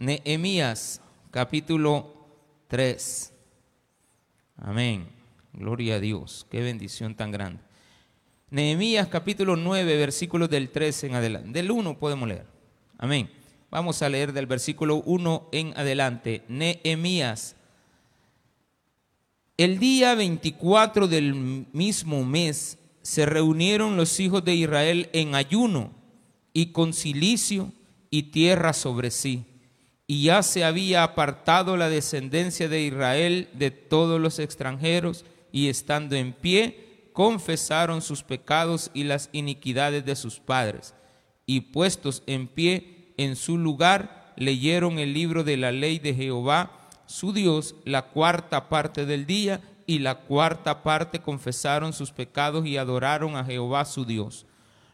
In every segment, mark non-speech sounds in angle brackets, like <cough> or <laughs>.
Nehemías capítulo 3. Amén. Gloria a Dios. Qué bendición tan grande. Nehemías capítulo 9, versículos del 3 en adelante. Del 1 podemos leer. Amén. Vamos a leer del versículo 1 en adelante. Nehemías. El día 24 del mismo mes se reunieron los hijos de Israel en ayuno y con silicio y tierra sobre sí. Y ya se había apartado la descendencia de Israel de todos los extranjeros y estando en pie, confesaron sus pecados y las iniquidades de sus padres. Y puestos en pie en su lugar, leyeron el libro de la ley de Jehová, su Dios, la cuarta parte del día, y la cuarta parte confesaron sus pecados y adoraron a Jehová su Dios.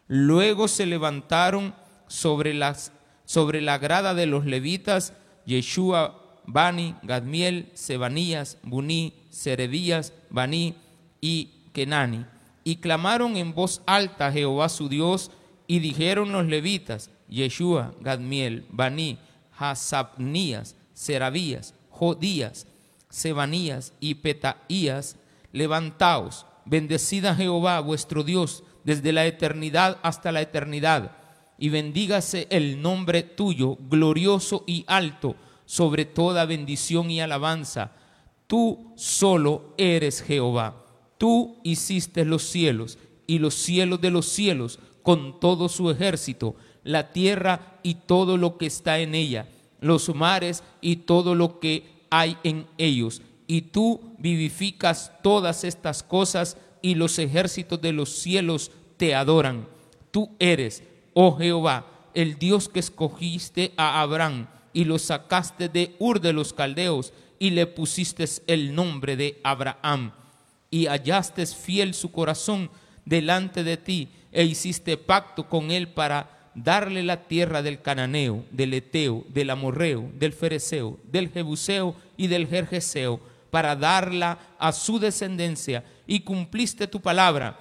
Luego se levantaron sobre, las, sobre la grada de los levitas Yeshua, Bani, Gadmiel, Sebanías, Buní, Serebías, Bani y Kenani. Y clamaron en voz alta a Jehová su Dios y dijeron los levitas, Yeshua, Gadmiel, Bani, Hasabnías, Serabías, Jodías, Sebanías y Petaías, levantaos, bendecida Jehová vuestro Dios desde la eternidad hasta la eternidad, y bendígase el nombre tuyo, glorioso y alto, sobre toda bendición y alabanza. Tú solo eres Jehová. Tú hiciste los cielos y los cielos de los cielos con todo su ejército, la tierra y todo lo que está en ella, los mares y todo lo que hay en ellos. Y tú vivificas todas estas cosas y los ejércitos de los cielos te adoran. Tú eres, oh Jehová, el Dios que escogiste a Abraham y lo sacaste de Ur de los Caldeos y le pusiste el nombre de Abraham. Y hallaste fiel su corazón delante de ti e hiciste pacto con él para darle la tierra del cananeo, del eteo, del amorreo, del fereceo, del jebuseo y del jerjeseo, para darla a su descendencia, y cumpliste tu palabra,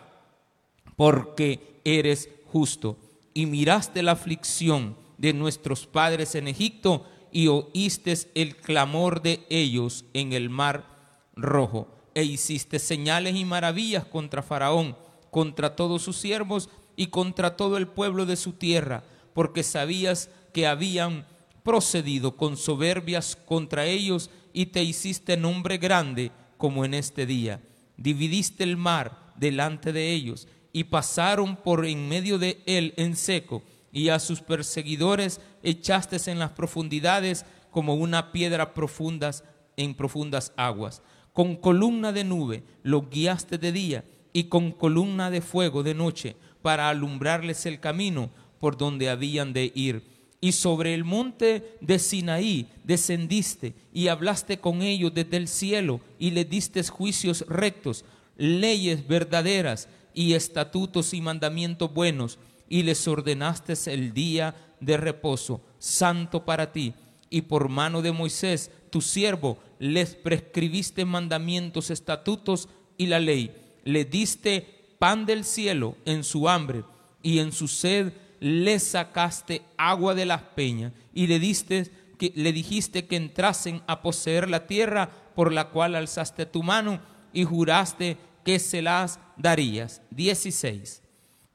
porque eres justo, y miraste la aflicción de nuestros padres en Egipto, y oíste el clamor de ellos en el mar rojo, e hiciste señales y maravillas contra Faraón, contra todos sus siervos, y contra todo el pueblo de su tierra, porque sabías que habían procedido con soberbias contra ellos y te hiciste nombre grande como en este día. Dividiste el mar delante de ellos y pasaron por en medio de él en seco y a sus perseguidores echaste en las profundidades como una piedra profundas en profundas aguas. Con columna de nube los guiaste de día y con columna de fuego de noche para alumbrarles el camino por donde habían de ir. Y sobre el monte de Sinaí descendiste y hablaste con ellos desde el cielo y les diste juicios rectos, leyes verdaderas y estatutos y mandamientos buenos y les ordenaste el día de reposo, santo para ti. Y por mano de Moisés, tu siervo, les prescribiste mandamientos, estatutos y la ley. Le diste pan del cielo en su hambre y en su sed le sacaste agua de las peñas y le diste que le dijiste que entrasen a poseer la tierra por la cual alzaste tu mano y juraste que se las darías. 16.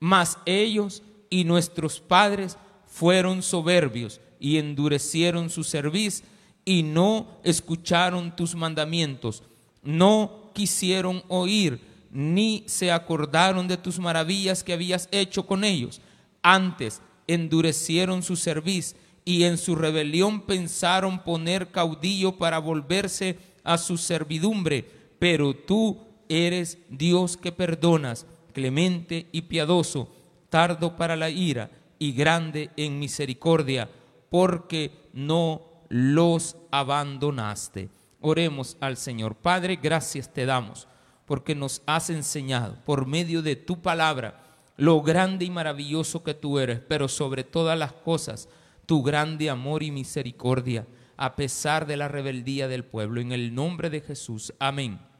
Mas ellos y nuestros padres fueron soberbios y endurecieron su cerviz y no escucharon tus mandamientos, no quisieron oír ni se acordaron de tus maravillas que habías hecho con ellos. Antes endurecieron su cerviz y en su rebelión pensaron poner caudillo para volverse a su servidumbre. Pero tú eres Dios que perdonas, clemente y piadoso, tardo para la ira y grande en misericordia, porque no los abandonaste. Oremos al Señor. Padre, gracias te damos porque nos has enseñado por medio de tu palabra lo grande y maravilloso que tú eres, pero sobre todas las cosas, tu grande amor y misericordia, a pesar de la rebeldía del pueblo. En el nombre de Jesús, amén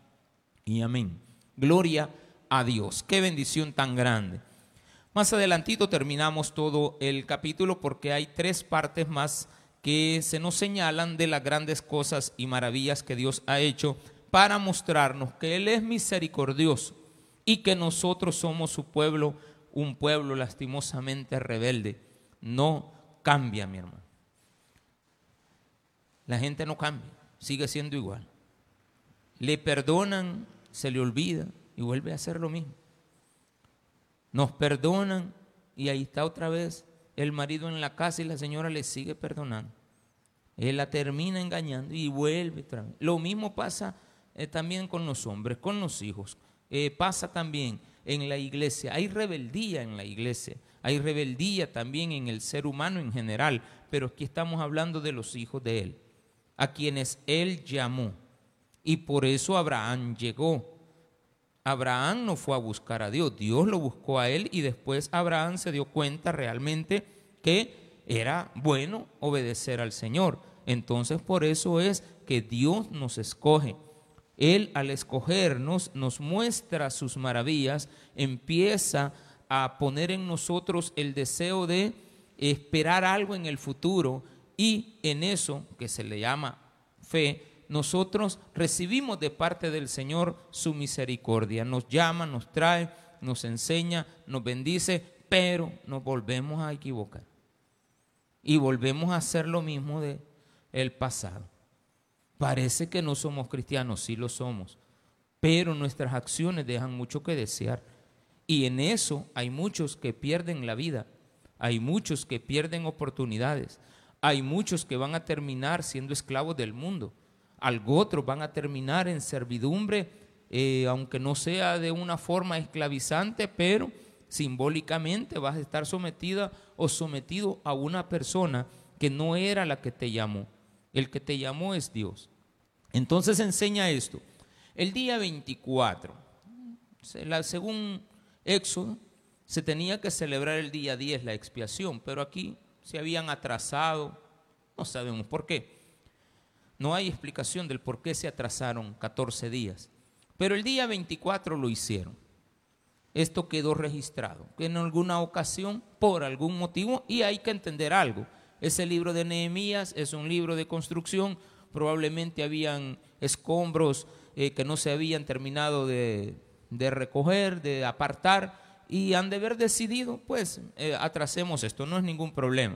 y amén. Gloria a Dios. Qué bendición tan grande. Más adelantito terminamos todo el capítulo porque hay tres partes más que se nos señalan de las grandes cosas y maravillas que Dios ha hecho para mostrarnos que Él es misericordioso y que nosotros somos su pueblo, un pueblo lastimosamente rebelde. No cambia, mi hermano. La gente no cambia, sigue siendo igual. Le perdonan, se le olvida y vuelve a hacer lo mismo. Nos perdonan y ahí está otra vez el marido en la casa y la señora le sigue perdonando. Él la termina engañando y vuelve otra vez. Lo mismo pasa eh, también con los hombres, con los hijos. Eh, pasa también en la iglesia. Hay rebeldía en la iglesia. Hay rebeldía también en el ser humano en general. Pero aquí estamos hablando de los hijos de Él, a quienes Él llamó. Y por eso Abraham llegó. Abraham no fue a buscar a Dios, Dios lo buscó a él y después Abraham se dio cuenta realmente que era bueno obedecer al Señor. Entonces por eso es que Dios nos escoge. Él al escogernos nos muestra sus maravillas, empieza a poner en nosotros el deseo de esperar algo en el futuro y en eso que se le llama fe, nosotros recibimos de parte del Señor su misericordia. Nos llama, nos trae, nos enseña, nos bendice, pero nos volvemos a equivocar. Y volvemos a hacer lo mismo de el pasado. Parece que no somos cristianos, sí lo somos, pero nuestras acciones dejan mucho que desear. Y en eso hay muchos que pierden la vida, hay muchos que pierden oportunidades, hay muchos que van a terminar siendo esclavos del mundo algo otros van a terminar en servidumbre, eh, aunque no sea de una forma esclavizante, pero simbólicamente vas a estar sometida o sometido a una persona que no era la que te llamó. El que te llamó es Dios. Entonces enseña esto. El día 24, según Éxodo, se tenía que celebrar el día 10 la expiación, pero aquí se habían atrasado, no sabemos por qué. No hay explicación del por qué se atrasaron 14 días. Pero el día 24 lo hicieron. Esto quedó registrado. En alguna ocasión, por algún motivo, y hay que entender algo. Ese libro de Nehemías es un libro de construcción. Probablemente habían escombros eh, que no se habían terminado de, recoger, de apartar, y han de haber decidido, pues, eh, atrasemos esto. No es ningún problema.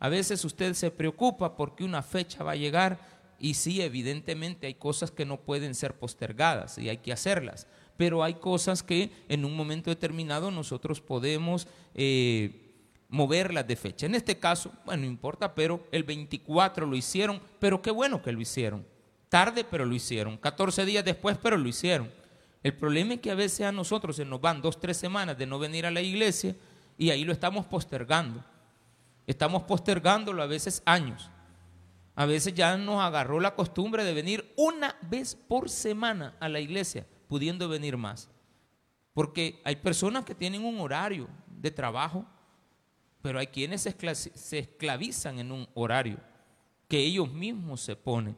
A veces usted se preocupa porque una fecha va a llegar y sí, evidentemente hay cosas que no pueden ser postergadas y hay que hacerlas, pero hay cosas que en un momento determinado nosotros podemos eh, moverlas de fecha. En este caso, bueno, no importa, pero el 24 lo hicieron, pero qué bueno que lo hicieron. Tarde, pero lo hicieron. 14 días después, pero lo hicieron. El problema es que a veces a nosotros se nos van dos, tres semanas de no venir a la iglesia y ahí lo estamos postergando. Estamos postergándolo a veces años. A veces ya nos agarró la costumbre de venir una vez por semana a la iglesia, pudiendo venir más. Porque hay personas que tienen un horario de trabajo, pero hay quienes se esclavizan en un horario que ellos mismos se ponen,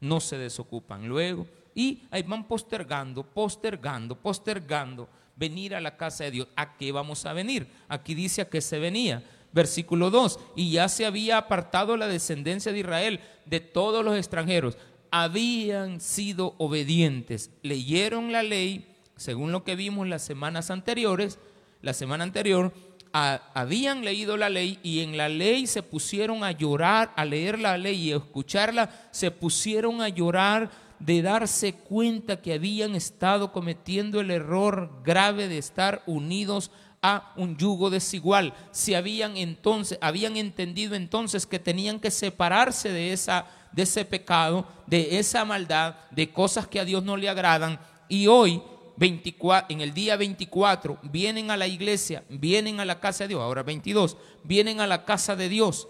no se desocupan luego y ahí van postergando, postergando, postergando venir a la casa de Dios. ¿A qué vamos a venir? Aquí dice a qué se venía Versículo 2, y ya se había apartado la descendencia de Israel de todos los extranjeros. Habían sido obedientes, leyeron la ley, según lo que vimos las semanas anteriores, la semana anterior, habían leído la ley y en la ley se pusieron a llorar, a leer la ley y a escucharla, se pusieron a llorar de darse cuenta que habían estado cometiendo el error grave de estar unidos a un yugo desigual. Si habían entonces, habían entendido entonces que tenían que separarse de esa de ese pecado, de esa maldad, de cosas que a Dios no le agradan y hoy 24, en el día 24 vienen a la iglesia, vienen a la casa de Dios, ahora 22, vienen a la casa de Dios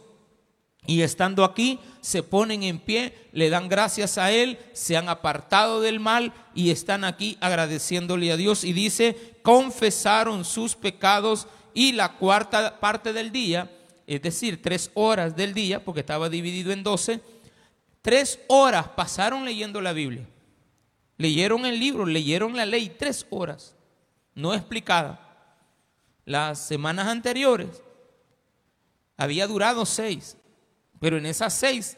y estando aquí, se ponen en pie, le dan gracias a Él, se han apartado del mal y están aquí agradeciéndole a Dios. Y dice, confesaron sus pecados y la cuarta parte del día, es decir, tres horas del día, porque estaba dividido en doce, tres horas pasaron leyendo la Biblia. Leyeron el libro, leyeron la ley, tres horas, no explicada. Las semanas anteriores había durado seis Pero en esas seis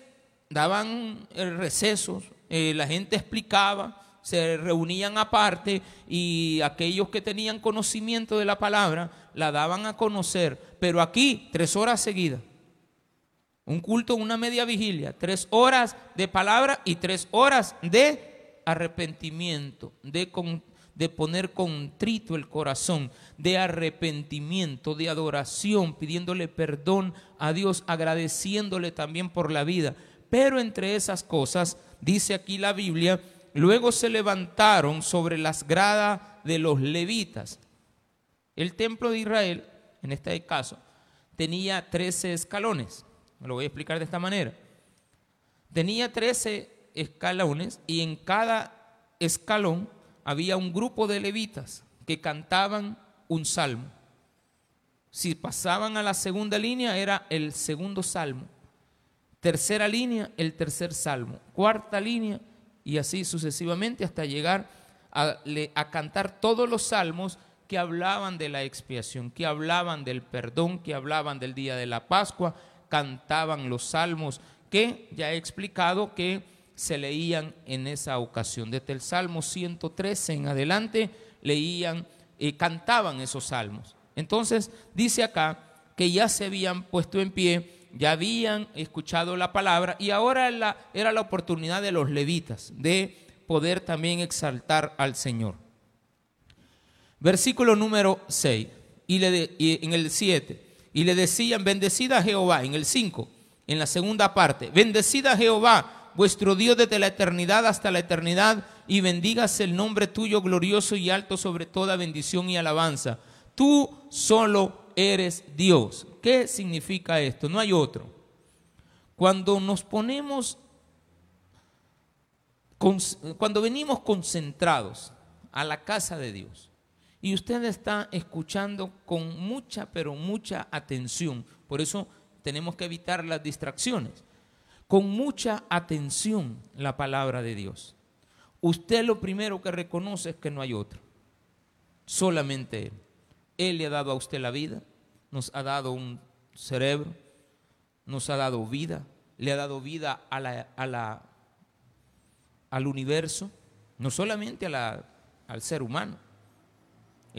daban eh, recesos, eh, la gente explicaba, se reunían aparte y aquellos que tenían conocimiento de la palabra la daban a conocer. Pero aquí, tres horas seguidas. Un culto, una media vigilia, tres horas de palabra y tres horas de arrepentimiento, de, de poner contrito el corazón, de arrepentimiento, de adoración, pidiéndole perdón a Dios, agradeciéndole también por la vida. Pero entre esas cosas, dice aquí la Biblia, luego se levantaron sobre las gradas de los levitas. El templo de Israel, en este caso, tenía 13 escalones. Me lo voy a explicar de esta manera. Tenía 13 escalones y en cada escalón había un grupo de levitas que cantaban un salmo. Si pasaban a la segunda línea era el segundo salmo. Tercera línea, el tercer salmo. Cuarta línea y así sucesivamente hasta llegar a, a cantar todos los salmos que hablaban de la expiación, que hablaban del perdón, que hablaban del día de la Pascua, cantaban los salmos que ya he explicado que se leían en esa ocasión. Desde el Salmo 113 en adelante leían y cantaban esos salmos. Entonces dice acá que ya se habían puesto en pie, ya habían escuchado la palabra y ahora era la oportunidad de los levitas de poder también exaltar al Señor. Versículo número 6 y, le y en el 7 y le decían, bendecida Jehová, en el 5, en la segunda parte, bendecida Jehová, vuestro Dios desde la eternidad hasta la eternidad, y bendigas el nombre tuyo glorioso y alto sobre toda bendición y alabanza. Tú solo eres Dios. ¿Qué significa esto? No hay otro. Cuando nos ponemos, cuando venimos concentrados a la casa de Dios, y usted está escuchando con mucha, pero mucha atención. Por eso tenemos que evitar las distracciones. Con mucha atención la palabra de Dios. Usted lo primero que reconoce es que no hay otro. Solamente Él. Él le ha dado a usted la vida, nos ha dado un cerebro, nos ha dado vida, le ha dado vida al universo, no solamente al ser humano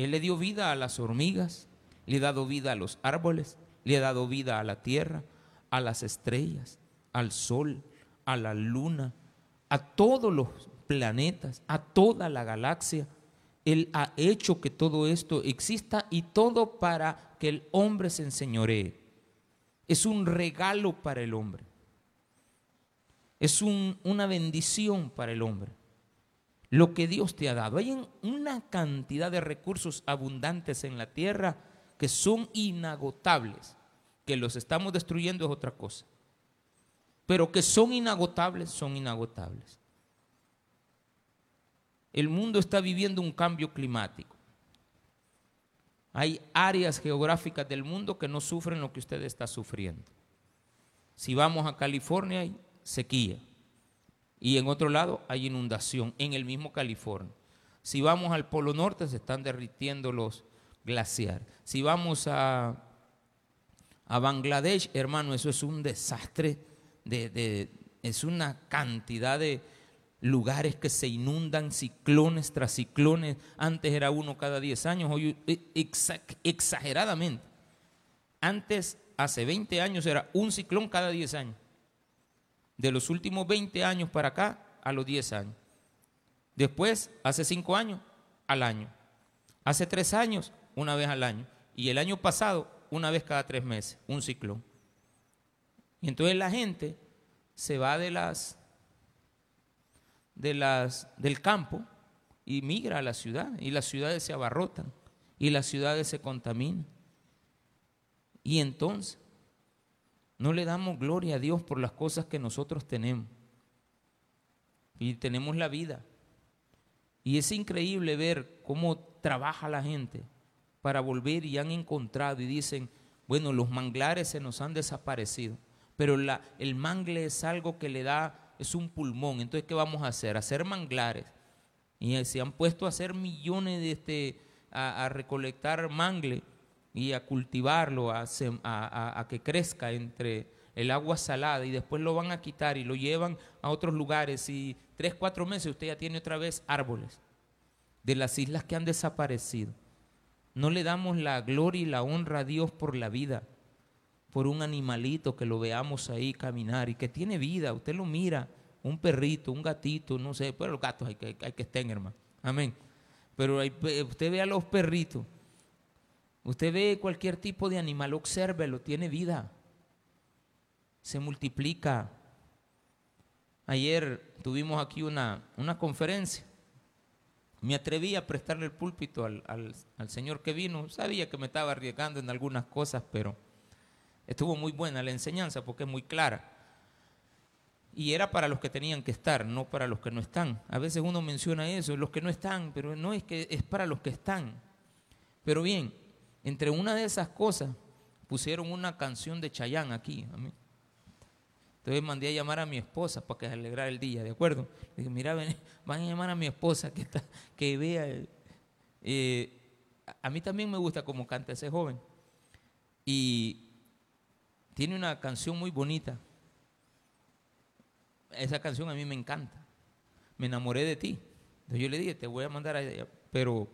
él le dio vida a las hormigas, le ha dado vida a los árboles, le ha dado vida a la tierra, a las estrellas, al sol, a la luna, a todos los planetas, a toda la galaxia. Él ha hecho que todo esto exista y todo para que el hombre se enseñoree. Es un regalo para el hombre. Es una bendición para el hombre lo que Dios te ha dado. Hay una cantidad de recursos abundantes en la tierra que son inagotables. Que los estamos destruyendo es otra cosa. Pero que son inagotables, son inagotables. El mundo está viviendo un cambio climático. Hay áreas geográficas del mundo que no sufren lo que usted está sufriendo. Si vamos a California hay sequía. Y en otro lado hay inundación, en el mismo California. Si vamos al Polo Norte se están derritiendo los glaciares. Si vamos a, a Bangladesh, hermano, eso es un desastre, de, es una cantidad de lugares que se inundan, ciclones tras ciclones. Antes era uno cada 10 años, hoy exageradamente. Antes, hace 20 años, era un ciclón cada 10 años de los últimos 20 años para acá a los 10 años. Después, hace 5 años, al año. Hace 3 años, una vez al año. Y el año pasado, una vez cada 3 meses, un ciclón. Y entonces la gente se va de las, de las, del campo y migra a la ciudad. Y las ciudades se abarrotan. Y las ciudades se contaminan. Y entonces, no le damos gloria a Dios por las cosas que nosotros tenemos. Y tenemos la vida. Y es increíble ver cómo trabaja la gente para volver y han encontrado y dicen, bueno, los manglares se nos han desaparecido, pero la, el mangle es algo que le da, es un pulmón. Entonces, ¿qué vamos a hacer? Hacer manglares. Y se han puesto a hacer millones de este, a, a recolectar mangle y a cultivarlo, a, que crezca entre el agua salada y después lo van a quitar y lo llevan a otros lugares y tres, cuatro meses usted ya tiene otra vez árboles de las islas que han desaparecido. No le damos la gloria y la honra a Dios por la vida, por un animalito que lo veamos ahí caminar y que tiene vida. Usted lo mira, un perrito, un gatito, no sé, pero los gatos hay que, hay que estén, hermano. Amén. Pero usted ve a los perritos, usted ve cualquier tipo de animal, obsérvelo, tiene vida, se multiplica. Ayer tuvimos aquí una, una conferencia me atreví a prestarle el púlpito al, señor que vino. Sabía que me estaba arriesgando en algunas cosas, pero estuvo muy buena la enseñanza porque es muy clara. Y era para los que tenían que estar, no para los que no están. A veces uno menciona eso, los que no están, pero no es que es para los que están. Pero bien, entre una de esas cosas pusieron una canción de Chayán aquí. A mí. Entonces mandé a llamar a mi esposa para que se alegrara el día, ¿de acuerdo? Le dije, mira, van a llamar a mi esposa que, está, que vea. Eh, a mí también me gusta cómo canta ese joven. Y tiene una canción muy bonita. Esa canción a mí me encanta. Me enamoré de ti. Entonces yo le dije, te voy a mandar a ella. Pero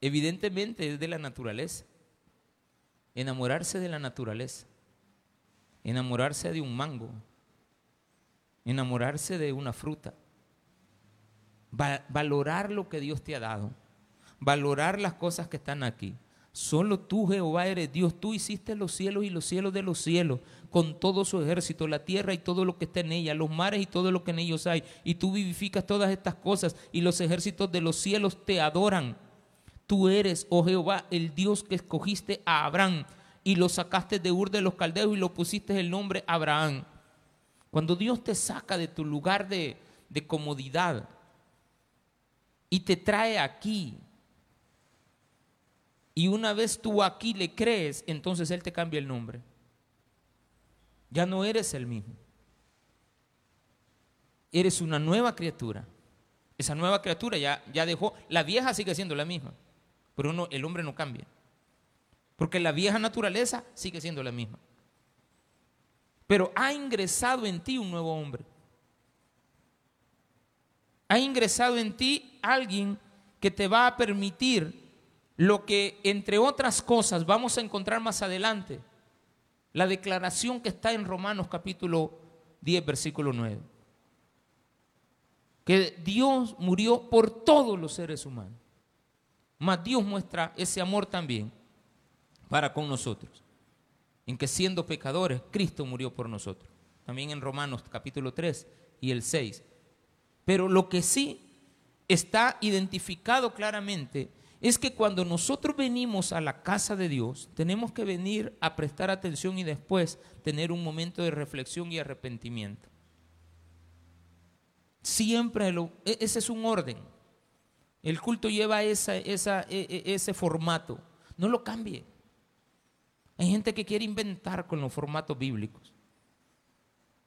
evidentemente es de la naturaleza. Enamorarse de la naturaleza enamorarse de un mango, enamorarse de una fruta, valorar lo que Dios te ha dado, valorar las cosas que están aquí. Solo tú, Jehová, eres Dios. Tú hiciste los cielos y los cielos de los cielos, con todo su ejército, la tierra y todo lo que está en ella, los mares y todo lo que en ellos hay. Y tú vivificas todas estas cosas y los ejércitos de los cielos te adoran. Tú eres, oh Jehová, el Dios que escogiste a Abraham y lo sacaste de Ur de los Caldeos y lo pusiste el nombre Abraham. Cuando Dios te saca de tu lugar de, de comodidad y te trae aquí, y una vez tú aquí le crees, entonces Él te cambia el nombre. Ya no eres el mismo. Eres una nueva criatura. Esa nueva criatura ya, ya dejó, la vieja sigue siendo la misma, pero el hombre no cambia. Porque la vieja naturaleza sigue siendo la misma. Pero ha ingresado en ti un nuevo hombre. Ha ingresado en ti alguien que te va a permitir lo que, entre otras cosas, vamos a encontrar más adelante. La declaración que está en Romanos capítulo 10, versículo 9. Que Dios murió por todos los seres humanos. Mas Dios muestra ese amor también para con nosotros, en que siendo pecadores, Cristo murió por nosotros. También en Romanos capítulo 3 y el 6. Pero lo que sí está identificado claramente es que cuando nosotros venimos a la casa de Dios, tenemos que venir a prestar atención y después tener un momento de reflexión y arrepentimiento. Siempre e, ese es un orden. El culto lleva e, e, ese formato. No lo cambie. Hay gente que quiere inventar con los formatos bíblicos.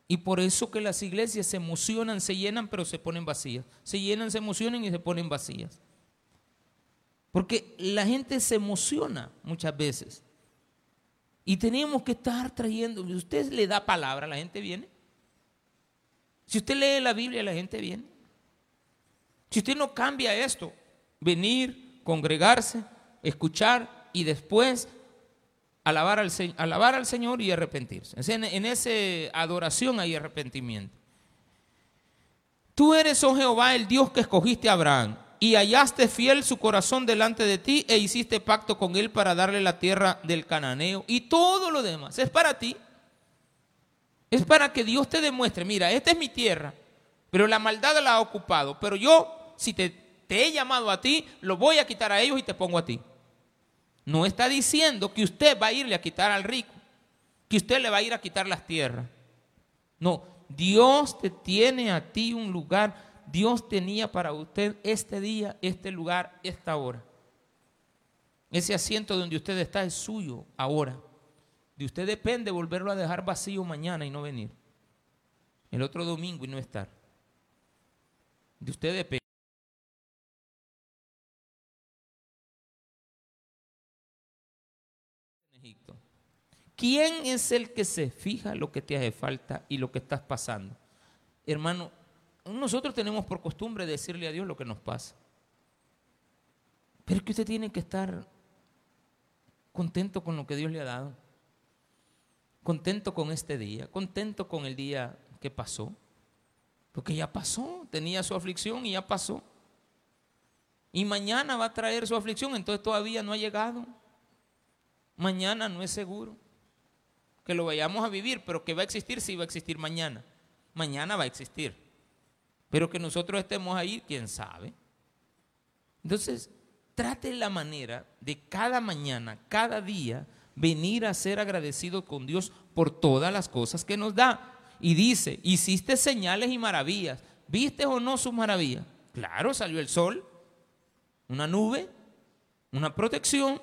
Y por eso que las iglesias se emocionan, se llenan, pero se ponen vacías. Se llenan, se emocionan y se ponen vacías. Porque la gente se emociona muchas veces. Y tenemos que estar trayendo, si usted le da palabra, la gente viene. Si usted lee la Biblia, la gente viene. Si usted no cambia esto, venir, congregarse, escuchar y después alabar al, Señor y arrepentirse. En, en esa adoración hay arrepentimiento. Tú eres, oh Jehová, el Dios que escogiste a Abraham y hallaste fiel su corazón delante de ti e hiciste pacto con él para darle la tierra del cananeo y todo lo demás. Es para ti. Es para que Dios te demuestre, mira, esta es mi tierra, pero la maldad la ha ocupado, pero yo, si te, he llamado a ti, lo voy a quitar a ellos y te pongo a ti. No está diciendo que usted va a irle a quitar al rico, que usted le va a ir a quitar las tierras. No, Dios te tiene a ti un lugar. Dios tenía para usted este día, este lugar, esta hora. Ese asiento donde usted está es suyo ahora. De usted depende volverlo a dejar vacío mañana y no venir. El otro domingo y no estar. De usted depende. ¿Quién es el que se fija lo que te hace falta y lo que estás pasando? Hermano, nosotros tenemos por costumbre decirle a Dios lo que nos pasa. Pero es que usted tiene que estar contento con lo que Dios le ha dado. Contento con este día, contento con el día que pasó. Porque ya pasó, tenía su aflicción y ya pasó. Y mañana va a traer su aflicción, entonces todavía no ha llegado. Mañana no es seguro que lo vayamos a vivir, pero que va a existir, sí va a existir mañana. Mañana va a existir. Pero que nosotros estemos ahí, quién sabe. Entonces, trate la manera de cada mañana, cada día, venir a ser agradecido con Dios por todas las cosas que nos da. Y dice, hiciste señales y maravillas. ¿Viste o no sus maravillas? Claro, salió el sol, una nube, una protección,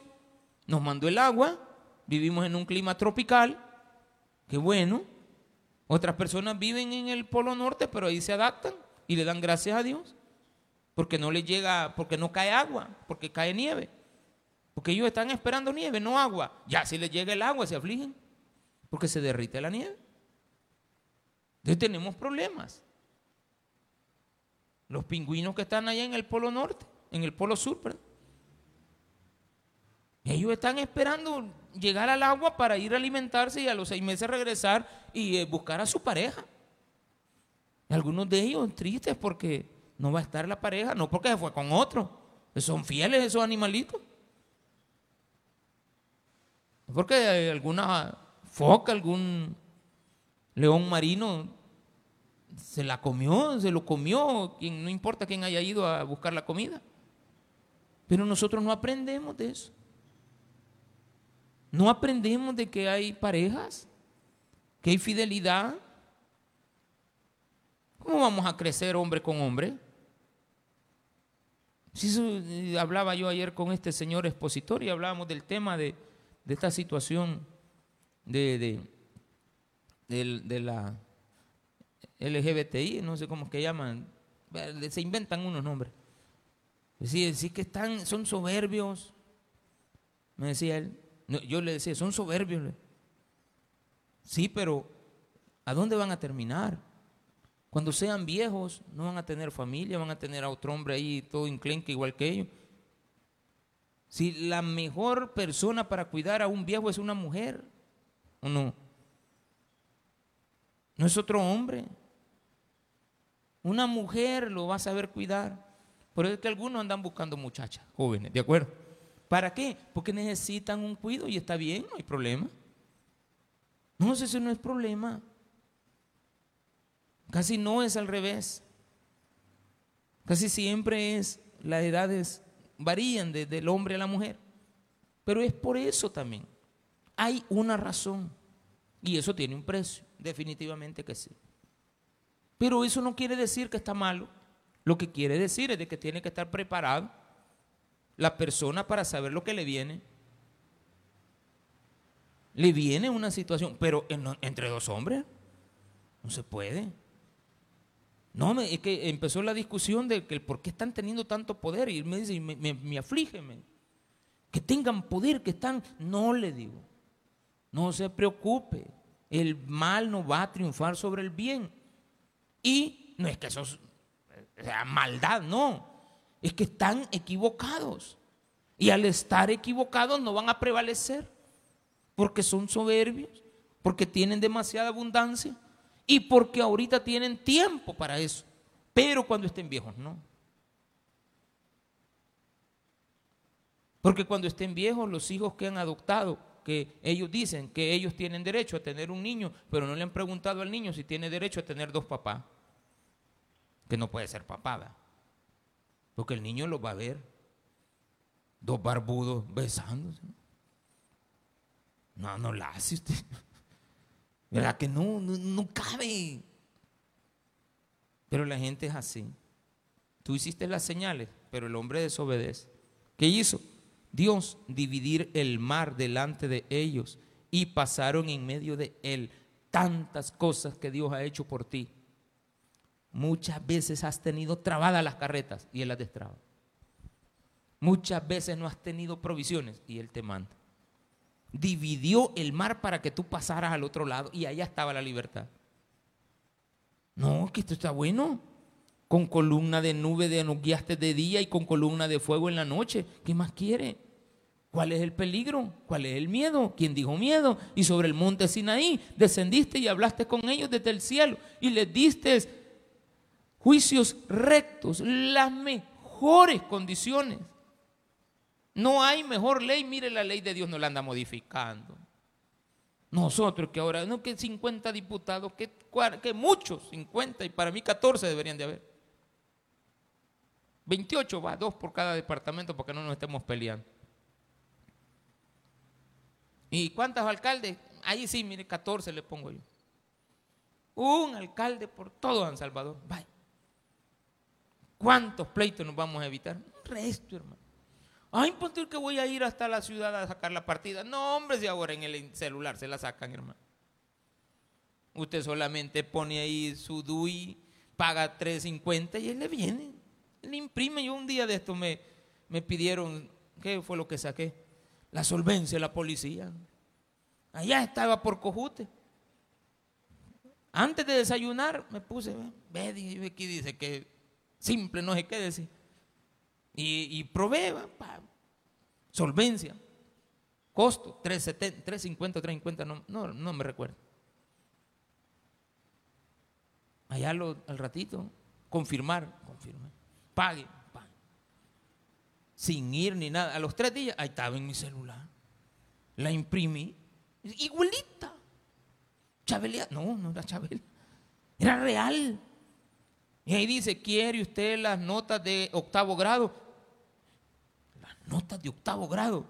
nos mandó el agua, vivimos en un clima tropical, qué bueno. Otras personas viven en el Polo Norte, pero ahí se adaptan y le dan gracias a Dios, porque no les llega, porque no cae agua, porque cae nieve. Porque ellos están esperando nieve, no agua. Ya si les llega el agua se afligen, porque se derrite la nieve. Entonces tenemos problemas. Los pingüinos que están allá en el Polo Norte, en el Polo Sur. Ellos están esperando llegar al agua para ir a alimentarse y a los seis meses regresar y eh, buscar a su pareja. Y algunos de ellos tristes porque no va a estar la pareja, no porque se fue con otro. Son fieles esos animalitos. Porque alguna foca, algún león marino se la comió, se lo comió, no importa quién haya ido a buscar la comida. Pero nosotros no aprendemos de eso. No aprendemos de que hay parejas, que hay fidelidad. ¿Cómo vamos a crecer hombre con hombre? Hablaba yo ayer con este señor expositor y hablábamos del tema de, esta situación de, de la LGBTI, no sé cómo es que llaman, se inventan unos nombres. Decía, sí que están, son soberbios. Me decía él. yo le decía, son soberbios. Sí, pero ¿a dónde van a terminar? Cuando sean viejos, no van a tener familia, van a tener a otro hombre ahí todo inclenque igual que ellos. Si la mejor persona para cuidar a un viejo es una mujer, ¿o no? No es otro hombre. Una mujer lo va a saber cuidar. Por eso es que algunos andan buscando muchachas jóvenes, ¿de acuerdo? ¿Para qué? Porque necesitan un cuido y está bien, no hay problema. No sé si no es problema. Casi no es al revés. Casi siempre es, las edades varían desde el hombre a la mujer. Pero es por eso también. Hay una razón. Y eso tiene un precio, definitivamente que sí. Pero eso no quiere decir que está malo. Lo que quiere decir es de que tiene que estar preparado la persona para saber lo que le viene. Le viene una situación, pero entre dos hombres no se puede. No, es que empezó la discusión de que por qué están teniendo tanto poder y me dice, me, me, aflige, que tengan poder, que están, no le digo, no se preocupe, el mal no va a triunfar sobre el bien. Y no es que eso sea maldad, no. Es que están equivocados. Y al estar equivocados no van a prevalecer. Porque son soberbios, porque tienen demasiada abundancia y porque ahorita tienen tiempo para eso. Pero cuando estén viejos, no. Porque cuando estén viejos, los hijos que han adoptado, que ellos dicen que ellos tienen derecho a tener un niño, pero no le han preguntado al niño si tiene derecho a tener dos papás que no puede ser papada. Porque el niño lo va a ver. Dos barbudos besándose. No, no la hace usted. ¿Verdad que no, no, no cabe? Pero la gente es así. Tú hiciste las señales, pero el hombre desobedece. ¿Qué hizo? Dios dividir el mar delante de ellos y pasaron en medio de él tantas cosas que Dios ha hecho por ti. Muchas veces has tenido trabadas las carretas y Él las destraba. Muchas veces no has tenido provisiones y Él te manda. Dividió el mar para que tú pasaras al otro lado y allá estaba la libertad. No, que esto está bueno. Con columna de nube de nos guiaste de día y con columna de fuego en la noche. ¿Qué más quiere? ¿Cuál es el peligro? ¿Cuál es el miedo? ¿Quién dijo miedo? Y sobre el monte Sinaí descendiste y hablaste con ellos desde el cielo y les diste juicios rectos, las mejores condiciones. No hay mejor ley, mire la ley de Dios no la anda modificando. Nosotros que ahora, no que 50 diputados, que, que muchos, 50 y para mí 14 deberían de haber. 28 va, dos por cada departamento porque no nos estemos peleando. ¿Y cuántos alcaldes? Ahí sí, mire, 14 le pongo yo. Un alcalde por todo San Salvador. Vaya. ¿Cuántos pleitos nos vamos a evitar? Un resto, hermano. Ay, ponte que voy a ir hasta la ciudad a sacar la partida. No, hombre, si ahora en el celular se la sacan, hermano. Usted solamente pone ahí su DUI, paga 3.50 y él le viene. Le imprime. Yo un día de esto me, me pidieron, ¿qué fue lo que saqué? La solvencia de la policía. Allá estaba por cojute. Antes de desayunar me puse, ve, aquí dice que simple, no sé qué decir. Y, y probé, solvencia, costo, 3.70, 3.50, 3.50, no, no, no me recuerdo. Allá lo, al ratito, confirmar, confirmar, pague, pague. Sin ir ni nada. A los tres días, ahí estaba en mi celular. La imprimí, igualita. Chabelía, no, no era Chabel, era real. Y ahí dice, ¿quiere usted las notas de octavo grado? Notas de octavo grado.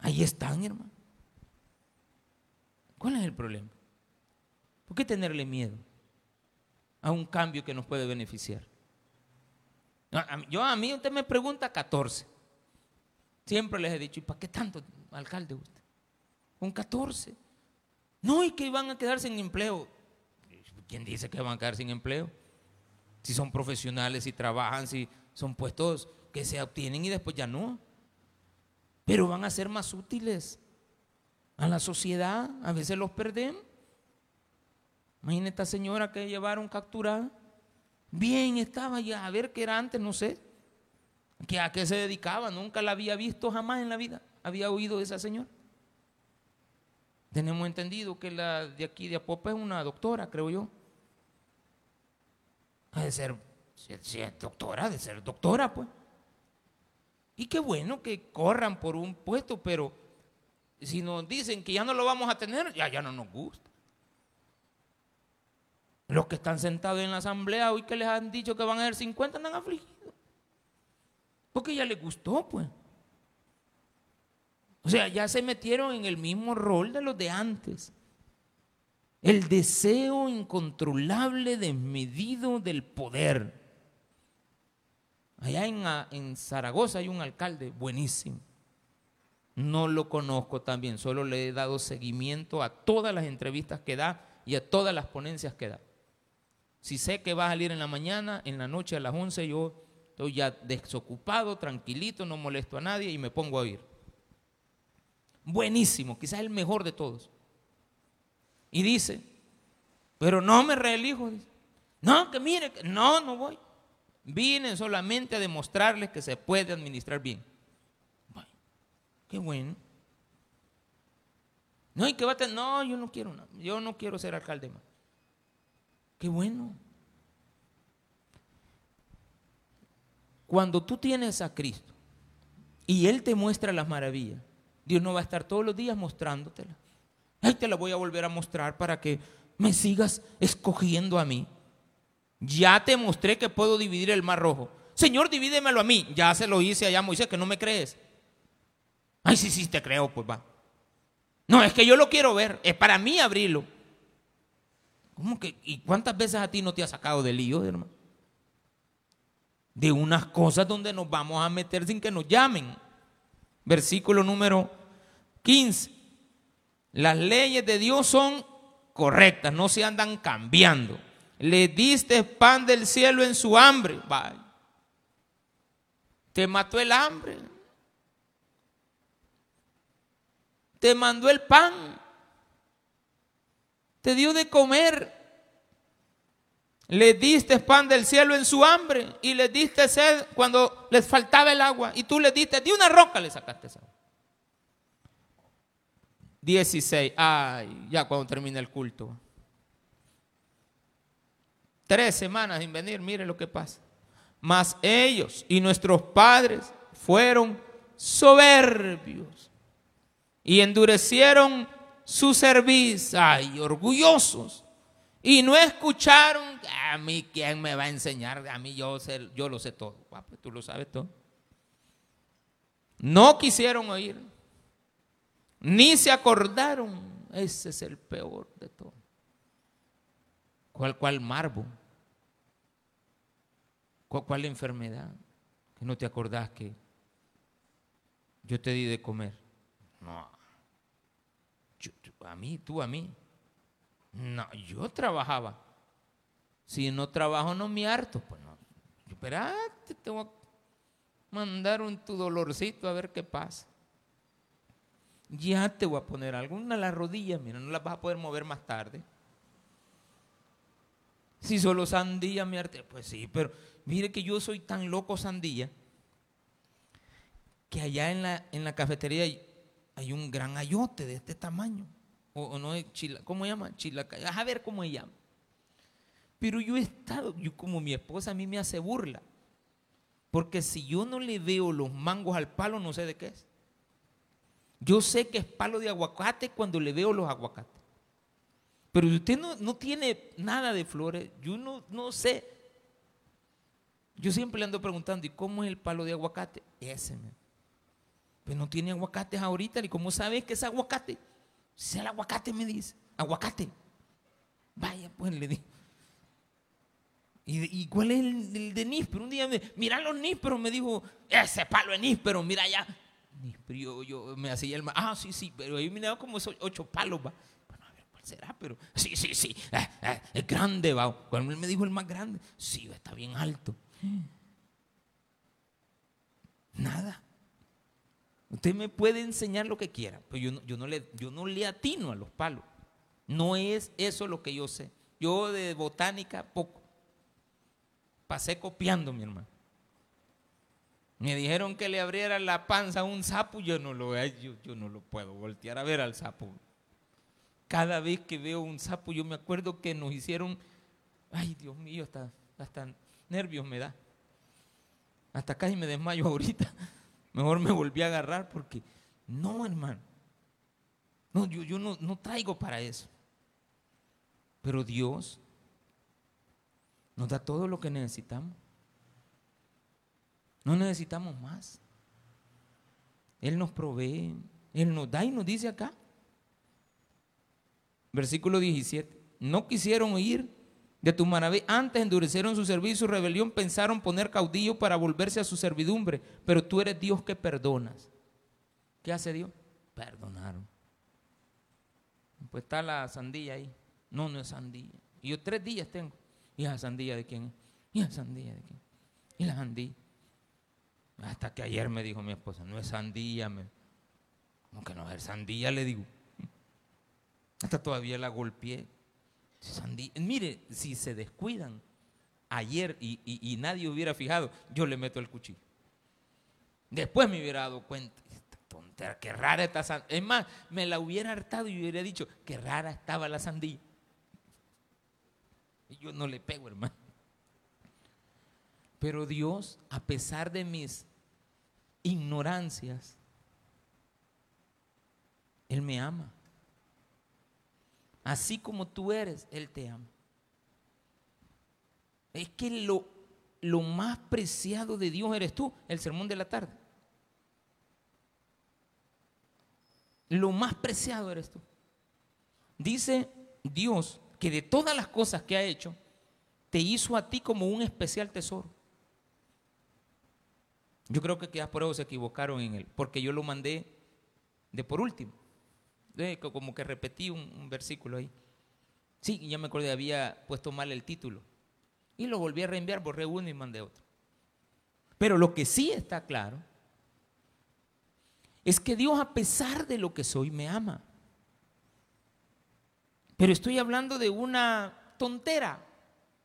Ahí están, hermano. ¿Cuál es el problema? ¿Por qué tenerle miedo a un cambio que nos puede beneficiar? yo a mí usted me pregunta 14. Siempre les he dicho, ¿y para qué tanto, alcalde usted? Un 14. No, y que van a quedar sin empleo. ¿Quién dice que van a quedar sin empleo? Si son profesionales, si trabajan, si son puestos que se obtienen y después ya no. Pero van a ser más útiles a la sociedad. A veces los perdemos. Imagínate esta señora que llevaron capturada. Bien estaba ya, a ver qué era antes, no sé. ¿A qué se dedicaba? Nunca la había visto jamás en la vida. Había oído de esa señora. Tenemos entendido que la de aquí de Apopa es una doctora, creo yo. Ha de ser, doctora, de ser doctora, pues. Y qué bueno que corran por un puesto, pero si nos dicen que ya no lo vamos a tener, ya, ya no nos gusta. Los que están sentados en la asamblea hoy que les han dicho que van a ser 50 andan afligidos. Porque ya les gustó, pues. O sea, ya se metieron en el mismo rol de los de antes. El deseo incontrolable, desmedido del poder. Allá en, en, Zaragoza hay un alcalde buenísimo. No lo conozco también, solo le he dado seguimiento a todas las entrevistas que da y a todas las ponencias que da. Si sé que va a salir en la mañana, en la noche a las 11, yo estoy ya desocupado, tranquilito, no molesto a nadie y me pongo a oír. Buenísimo, quizás el mejor de todos. Y dice, pero no me reelijo. No, que mire, no, no voy. Vine solamente a demostrarles que se puede administrar bien. qué bueno. No, y que va a tener, no, yo no quiero, yo no quiero ser alcalde más. Qué bueno. Cuando tú tienes a Cristo y Él te muestra las maravillas, Dios no va a estar todos los días mostrándotela. Ay, te la voy a volver a mostrar para que me sigas escogiendo a mí. Ya te mostré que puedo dividir el mar rojo. Señor, divídemelo a mí. Ya se lo hice allá Moisés, que no me crees. Ay, sí, sí, te creo, pues va. No, es que yo lo quiero ver. Es para mí abrirlo. ¿Cómo que? ¿Y cuántas veces a ti no te ha sacado de lío, hermano? De unas cosas donde nos vamos a meter sin que nos llamen. Versículo número 15. Las leyes de Dios son correctas, no se andan cambiando. Le diste pan del cielo en su hambre. Te mató el hambre. te mandó el pan, te dio de comer, le diste pan del cielo en su hambre y le diste sed cuando les faltaba el agua y tú le diste de una roca le sacaste esa 16. Ay, ya cuando termine el culto. Tres semanas sin venir, mire lo que pasa. Mas ellos y nuestros padres fueron soberbios y endurecieron su servicio, ay, orgullosos, y no escucharon, a mí quién me va a enseñar, a mí yo, sé, yo lo sé todo, ah, pues tú lo sabes todo. No quisieron oír, ni se acordaron, ese es el peor de todo. ¿Cuál, cuál marbo? ¿Cuál, cuál enfermedad? Que no te acordás que yo te di de comer. No. a mí, tú a mí. No, yo trabajaba. Si no trabajo, no me harto. Pues no. Yo, espérate, te voy a mandar un tu dolorcito a ver qué pasa. Ya te voy a poner alguna a las rodillas, mira, no las vas a poder mover más tarde. Si solo sandía me arte, pues sí, pero mire que yo soy tan loco sandía que allá en la, en la cafetería hay, un gran ayote de este tamaño. O, no es chila, ¿cómo se llama? Chilacaya. A ver cómo se llama. Pero yo he estado, yo como mi esposa a mí me hace burla. Porque si yo no le veo los mangos al palo, no sé de qué es. Yo sé que es palo de aguacate cuando le veo los aguacates. Pero usted no, no tiene nada de flores, yo no, no sé. Yo siempre le ando preguntando, ¿y cómo es el palo de aguacate? Ese, me. Pues no tiene aguacates ahorita, ¿y cómo sabes que es aguacate? Si el aguacate me dice, aguacate. Vaya, pues le digo. ¿Y, cuál es el, de níspero? Un día me, mira los nísperos, me dijo, ese palo es níspero, mira allá. Níspero, yo, me hacía el Ah, sí, sí, pero ahí me como esos ocho palos, va. Bueno, a ver, ¿cuál será? Pero, sí, sí, sí, eh, eh, es grande, va. Cuando él me dijo el más grande, sí, está bien alto. Nada. Usted me puede enseñar lo que quiera, pero yo no, yo no, le, yo no le atino a los palos. No es eso lo que yo sé. Yo de botánica poco. Pasé copiando, mi hermano. Me dijeron que le abriera la panza a un sapo, yo no lo yo, yo no lo puedo voltear a ver al sapo. Cada vez que veo un sapo, yo me acuerdo que nos hicieron, ay Dios mío, hasta, hasta nervios me da. Hasta casi me desmayo <laughs> ahorita. Mejor me volví a agarrar porque, no, hermano. No, yo, yo no, no traigo para eso. Pero Dios nos da todo lo que necesitamos. No necesitamos más. Él nos provee, Él nos da y nos dice acá. Versículo 17. No quisieron oír de tu maravillas. Antes endurecieron su servicio y rebelión, pensaron poner caudillo para volverse a su servidumbre, pero tú eres Dios que perdonas. ¿Qué hace Dios? Perdonaron. Pues está la sandía ahí. No, no es sandía. Y yo tres días tengo. ¿Y la sandía de quién ¿Y la sandía de quién? ¿Y la sandía? Hasta que ayer me dijo mi esposa, no es sandía. Me... ¿Cómo que no es sandía? Le digo. Hasta todavía la golpeé. Mire, si se descuidan ayer y, nadie hubiera fijado, yo le meto el cuchillo. Después me hubiera dado cuenta. Tontera, qué rara esta sandía. Es más, me la hubiera hartado y hubiera dicho, qué rara estaba la sandía. Y yo no le pego, hermano. Pero Dios, a pesar de mis ignorancias, Él me ama. Así como tú eres, Él te ama. Es que lo, lo más preciado de Dios eres tú, el sermón de la tarde. Lo más preciado eres tú. Dice Dios que de todas las cosas que ha hecho, te hizo a ti como un especial tesoro. Yo creo que quizás por eso se equivocaron en él, porque yo lo mandé de por último como que repetí un, versículo ahí. Sí, ya me acordé, había puesto mal el título. Y lo volví a reenviar, borré uno y mandé otro. Pero lo que sí está claro es que Dios a pesar de lo que soy me ama. Pero estoy hablando de una tontera,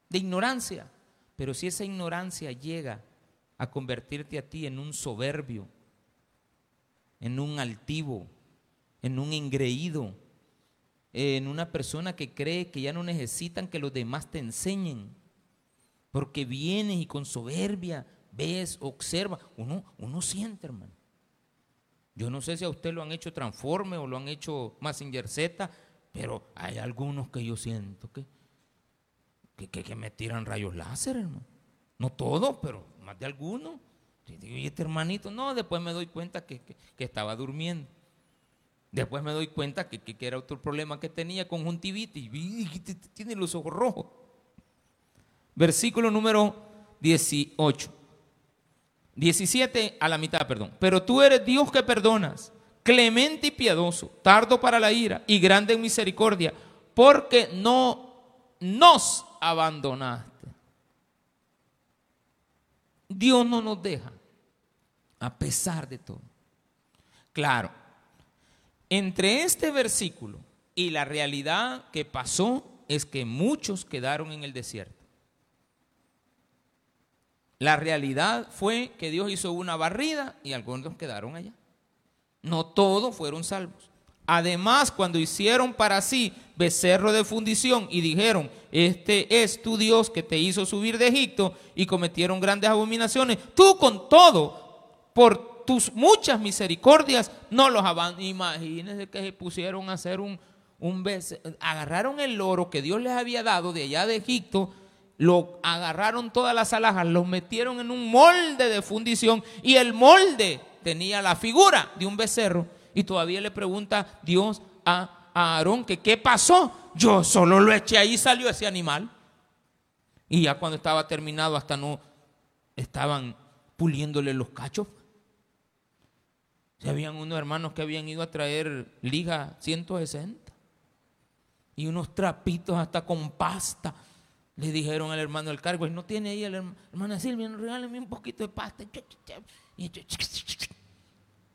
de ignorancia. Pero si esa ignorancia llega a convertirte a ti en un soberbio, en un altivo, en un engreído, en una persona que cree que ya no necesitan que los demás te enseñen, porque vienes y con soberbia ves, observa, uno, uno siente, hermano. Yo no sé si a usted lo han hecho Transforme o lo han hecho Massinger Z, pero hay algunos que yo siento que, que, me tiran rayos láser, hermano. No todos, pero más de algunos. Y digo, y este hermanito, no, después me doy cuenta que, estaba durmiendo. Después me doy cuenta que, era otro problema que tenía, conjuntivitis, tiene los ojos rojos. Versículo número 18. 17 a la mitad, perdón. Pero tú eres Dios que perdonas, clemente y piadoso, tardo para la ira y grande en misericordia, porque no nos abandonaste. Dios no nos deja, a pesar de todo. Claro, entre este versículo y la realidad que pasó es que muchos quedaron en el desierto. La realidad fue que Dios hizo una barrida y algunos quedaron allá. No todos fueron salvos. Además, cuando hicieron para sí becerro de fundición y dijeron, este es tu Dios que te hizo subir de Egipto y cometieron grandes abominaciones, tú con todo, por tus muchas misericordias, no los abandonas. Imagínense que se pusieron a hacer un, un becerro, agarraron el oro que Dios les había dado de allá de Egipto lo agarraron todas las alhajas, los metieron en un molde de fundición y el molde tenía la figura de un becerro. Y todavía le pregunta Dios a, Aarón que qué pasó. Yo solo lo eché ahí salió ese animal. Y ya cuando estaba terminado hasta no estaban puliéndole los cachos. Se habían unos hermanos que habían ido a traer liga 160 y unos trapitos hasta con pasta le dijeron al hermano del cargo, no tiene ahí el hermano Silvia, regáleme un poquito de pasta.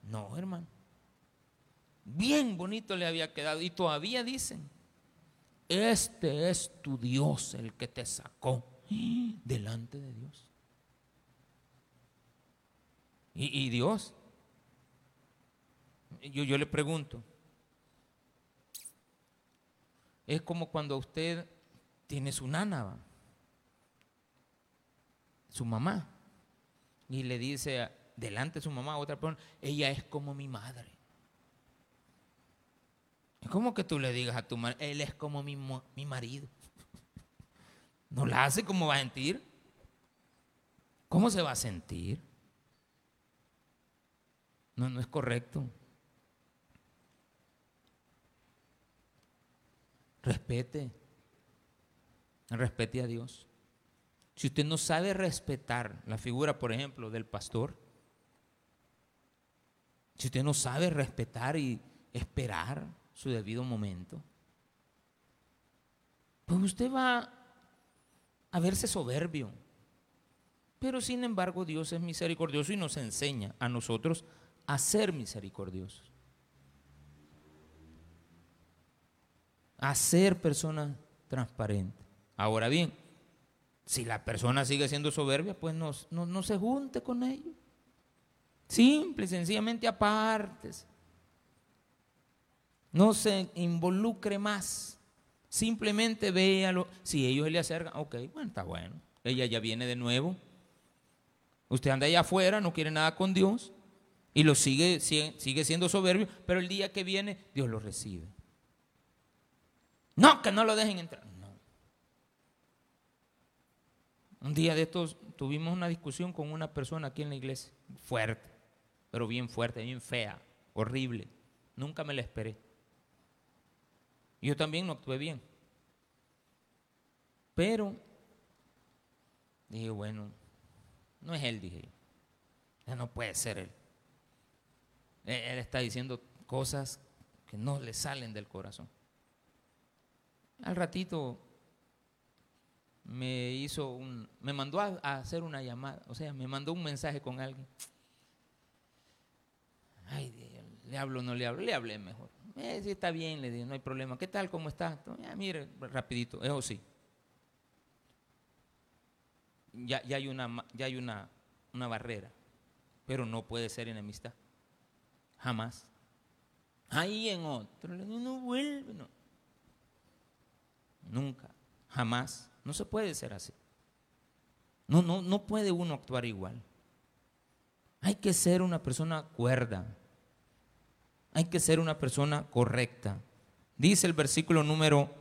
No, hermano. Bien bonito le había quedado. Y todavía dicen, este es tu Dios el que te sacó delante de Dios. Y, Dios, yo, le pregunto, es como cuando usted tiene su nana, su mamá, y le dice delante de su mamá a otra persona, ella es como mi madre. Es como que tú le digas a tu madre, él es como mi, mi marido. <laughs> No la hace como va a sentir. ¿Cómo se va a sentir? No, no es correcto. Respete respete a Dios. Si usted no sabe respetar la figura, por ejemplo, del pastor, si usted no sabe respetar y esperar su debido momento, pues usted va a verse soberbio. Pero sin embargo Dios es misericordioso y nos enseña a nosotros a ser misericordiosos. A ser personas transparentes. Ahora bien, si la persona sigue siendo soberbia, pues no, no, se junte con ellos. Simple sencillamente apartes. No se involucre más. Simplemente véalo. Si ellos le acercan, ok, bueno, está bueno. Ella ya viene de nuevo. Usted anda allá afuera, no quiere nada con Dios y lo sigue, sigue siendo soberbio, pero el día que viene, Dios lo recibe. No, que no lo dejen entrar. Un día de estos tuvimos una discusión con una persona aquí en la iglesia, fuerte, pero bien fuerte, bien fea, horrible. Nunca me la esperé. Yo también no actué bien. Pero dije, bueno, no es él, dije Ya no puede ser él. Él está diciendo cosas que no le salen del corazón. Al ratito me hizo un, me mandó a, hacer una llamada, o sea, me mandó un mensaje con alguien. Ay, ¿Le hablo no le hablo? Le hablé mejor. Eh, sí, está bien, le dije, no hay problema. ¿Qué tal? ¿Cómo está? Mire, rapidito, eso sí. Ya, ya hay, una, ya hay una, una barrera, pero no puede ser enemistad. Jamás. Ahí en otro, no vuelve, no. Nunca, jamás. No se puede ser así. No, no, no puede uno actuar igual. Hay que ser una persona cuerda. Hay que ser una persona correcta. Dice el versículo número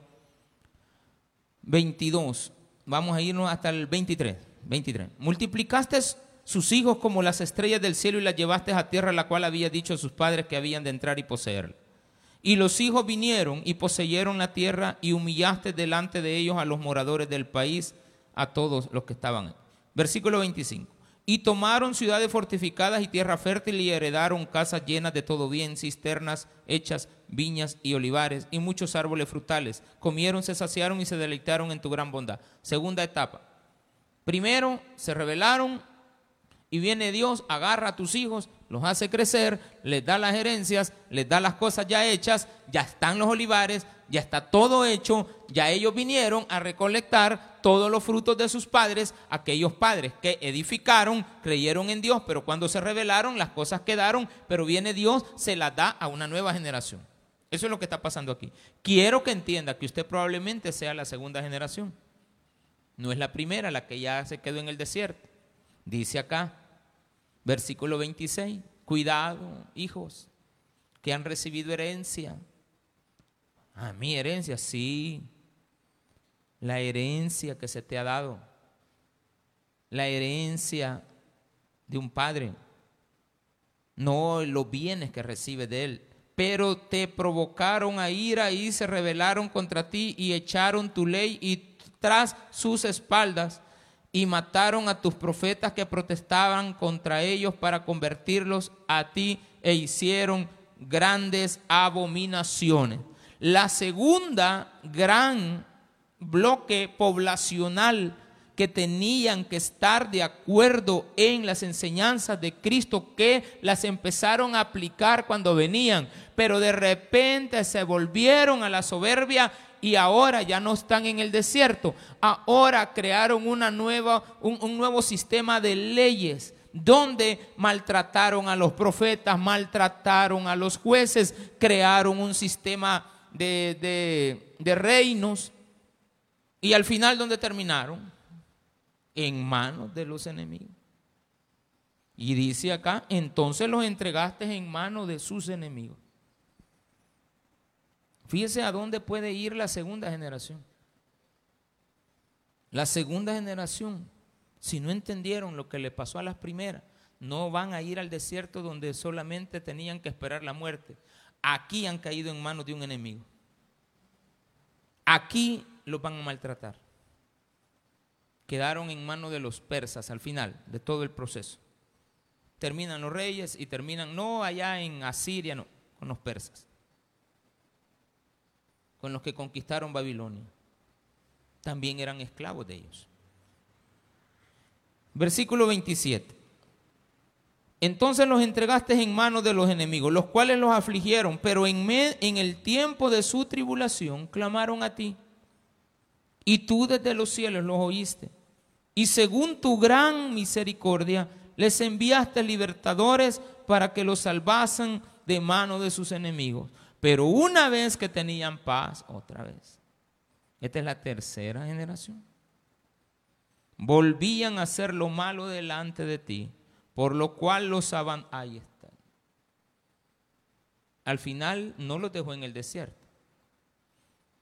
22. Vamos a irnos hasta el 23. 23. Multiplicaste sus hijos como las estrellas del cielo y las llevaste a tierra, la cual había dicho a sus padres que habían de entrar y poseerla. Y los hijos vinieron y poseyeron la tierra y humillaste delante de ellos a los moradores del país, a todos los que estaban. Versículo 25. Y tomaron ciudades fortificadas y tierra fértil y heredaron casas llenas de todo bien, cisternas hechas, viñas y olivares y muchos árboles frutales. Comieron, se saciaron y se deleitaron en tu gran bondad. Segunda etapa. Primero se rebelaron y viene Dios, agarra a tus hijos, los hace crecer, les da las herencias, les da las cosas ya hechas, ya están los olivares, ya está todo hecho, ya ellos vinieron a recolectar todos los frutos de sus padres, aquellos padres que edificaron, creyeron en Dios, pero cuando se rebelaron las cosas quedaron, pero viene Dios, se las da a una nueva generación. Eso es lo que está pasando aquí. Quiero que entienda que usted probablemente sea la segunda generación. No es la primera, la que ya se quedó en el desierto. Dice acá, versículo 26, cuidado, hijos, que han recibido herencia. A mi herencia, sí. La herencia que se te ha dado. La herencia de un padre. No los bienes que recibe de él. Pero te provocaron a ira y se rebelaron contra ti y echaron tu ley y tras sus espaldas y mataron a tus profetas que protestaban contra ellos para convertirlos a ti e hicieron grandes abominaciones. La segunda gran bloque poblacional que tenían que estar de acuerdo en las enseñanzas de Cristo, que las empezaron a aplicar cuando venían, pero de repente se volvieron a la soberbia y ahora ya no están en el desierto. Ahora crearon una nueva, un, nuevo sistema de leyes donde maltrataron a los profetas, maltrataron a los jueces, crearon un sistema de, de reinos. Y al final, ¿dónde terminaron? En manos de los enemigos. Y dice acá, entonces los entregaste en manos de sus enemigos. Fíjese a dónde puede ir la segunda generación. La segunda generación, si no entendieron lo que le pasó a las primeras, no van a ir al desierto donde solamente tenían que esperar la muerte. Aquí han caído en manos de un enemigo. Aquí los van a maltratar. Quedaron en manos de los persas al final de todo el proceso. Terminan los reyes y terminan no allá en Asiria, no, con los persas con los que conquistaron Babilonia. También eran esclavos de ellos. Versículo 27. Entonces los entregaste en manos de los enemigos, los cuales los afligieron, pero en, en el tiempo de su tribulación clamaron a ti. Y tú desde los cielos los oíste. Y según tu gran misericordia, les enviaste libertadores para que los salvasen de mano de sus enemigos. Pero una vez que tenían paz, otra vez. Esta es la tercera generación. Volvían a hacer lo malo delante de ti, por lo cual los abandonaron. Ahí está. Al final no los dejó en el desierto.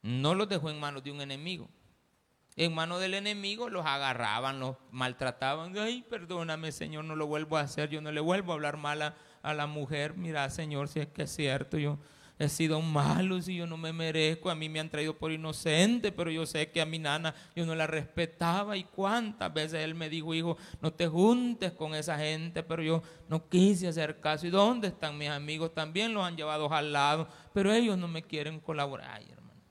No los dejó en manos de un enemigo. En manos del enemigo los agarraban, los maltrataban. Ay, perdóname, Señor, no lo vuelvo a hacer. Yo no le vuelvo a hablar mal a, a la mujer. Mira, Señor, si es que es cierto, yo he sido malo si yo no me merezco, a mí me han traído por inocente, pero yo sé que a mi nana yo no la respetaba y cuántas veces él me dijo, hijo, no te juntes con esa gente, pero yo no quise hacer caso. ¿Y dónde están mis amigos? También los han llevado al lado, pero ellos no me quieren colaborar. Ay, hermano.